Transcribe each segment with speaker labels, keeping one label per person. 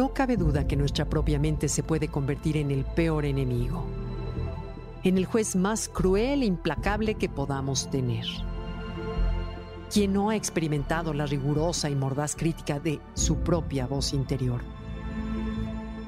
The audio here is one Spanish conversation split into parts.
Speaker 1: No cabe duda que nuestra propia mente se puede convertir en el peor enemigo, en el juez más cruel e implacable que podamos tener. Quien no ha experimentado la rigurosa y mordaz crítica de su propia voz interior?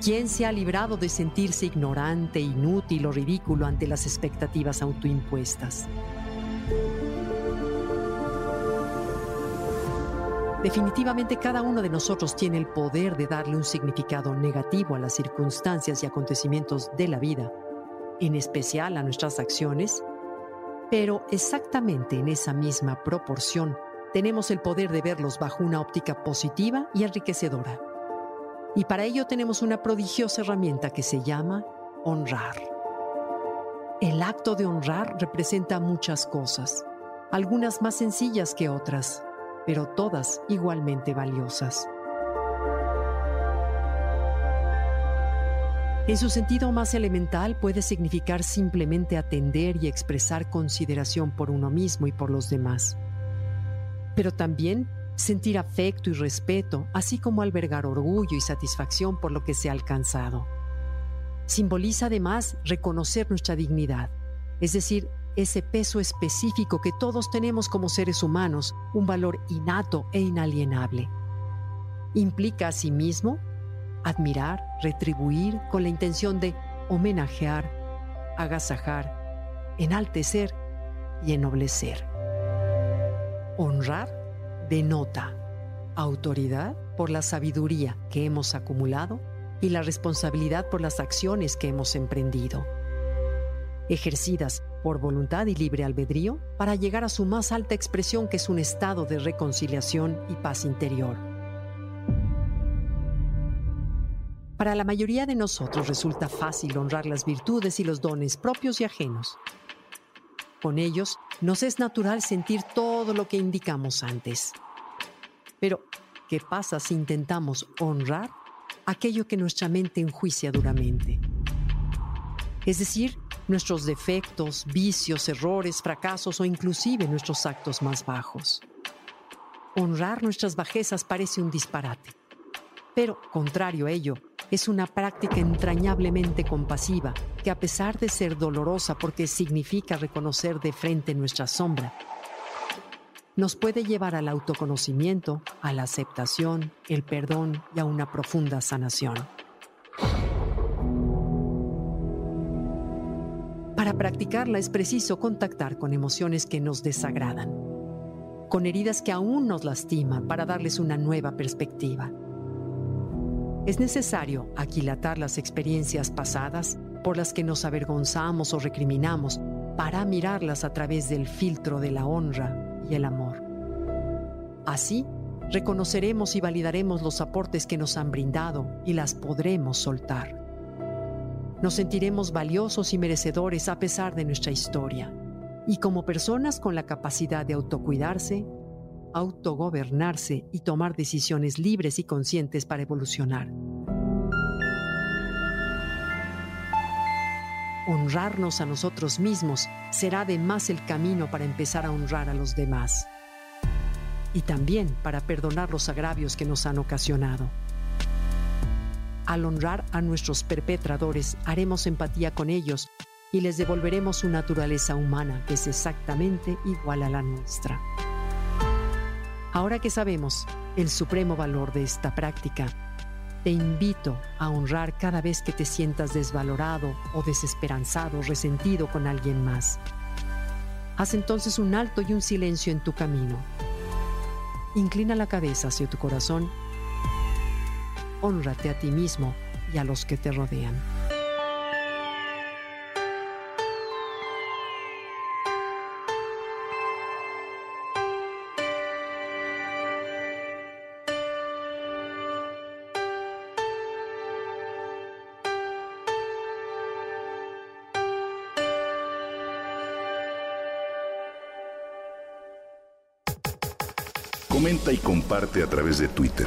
Speaker 1: ¿Quién se ha librado de sentirse ignorante, inútil o ridículo ante las expectativas autoimpuestas? Definitivamente cada uno de nosotros tiene el poder de darle un significado negativo a las circunstancias y acontecimientos de la vida, en especial a nuestras acciones, pero exactamente en esa misma proporción tenemos el poder de verlos bajo una óptica positiva y enriquecedora. Y para ello tenemos una prodigiosa herramienta que se llama honrar. El acto de honrar representa muchas cosas, algunas más sencillas que otras pero todas igualmente valiosas. En su sentido más elemental puede significar simplemente atender y expresar consideración por uno mismo y por los demás. Pero también sentir afecto y respeto, así como albergar orgullo y satisfacción por lo que se ha alcanzado. Simboliza además reconocer nuestra dignidad, es decir, ese peso específico que todos tenemos como seres humanos, un valor innato e inalienable. Implica asimismo admirar, retribuir con la intención de homenajear, agasajar, enaltecer y ennoblecer. Honrar denota autoridad por la sabiduría que hemos acumulado y la responsabilidad por las acciones que hemos emprendido, ejercidas por voluntad y libre albedrío para llegar a su más alta expresión que es un estado de reconciliación y paz interior. Para la mayoría de nosotros resulta fácil honrar las virtudes y los dones propios y ajenos. Con ellos nos es natural sentir todo lo que indicamos antes. Pero, ¿qué pasa si intentamos honrar aquello que nuestra mente enjuicia duramente? Es decir, nuestros defectos, vicios, errores, fracasos o inclusive nuestros actos más bajos. Honrar nuestras bajezas parece un disparate, pero contrario a ello, es una práctica entrañablemente compasiva que a pesar de ser dolorosa porque significa reconocer de frente nuestra sombra, nos puede llevar al autoconocimiento, a la aceptación, el perdón y a una profunda sanación. Practicarla es preciso contactar con emociones que nos desagradan, con heridas que aún nos lastiman para darles una nueva perspectiva. Es necesario aquilatar las experiencias pasadas por las que nos avergonzamos o recriminamos para mirarlas a través del filtro de la honra y el amor. Así, reconoceremos y validaremos los aportes que nos han brindado y las podremos soltar. Nos sentiremos valiosos y merecedores a pesar de nuestra historia. Y como personas con la capacidad de autocuidarse, autogobernarse y tomar decisiones libres y conscientes para evolucionar. Honrarnos a nosotros mismos será además el camino para empezar a honrar a los demás y también para perdonar los agravios que nos han ocasionado. Al honrar a nuestros perpetradores, haremos empatía con ellos y les devolveremos su naturaleza humana, que es exactamente igual a la nuestra. Ahora que sabemos el supremo valor de esta práctica, te invito a honrar cada vez que te sientas desvalorado o desesperanzado, resentido con alguien más. Haz entonces un alto y un silencio en tu camino. Inclina la cabeza hacia tu corazón Honrate a ti mismo y a los que te rodean.
Speaker 2: Comenta y comparte a través de Twitter.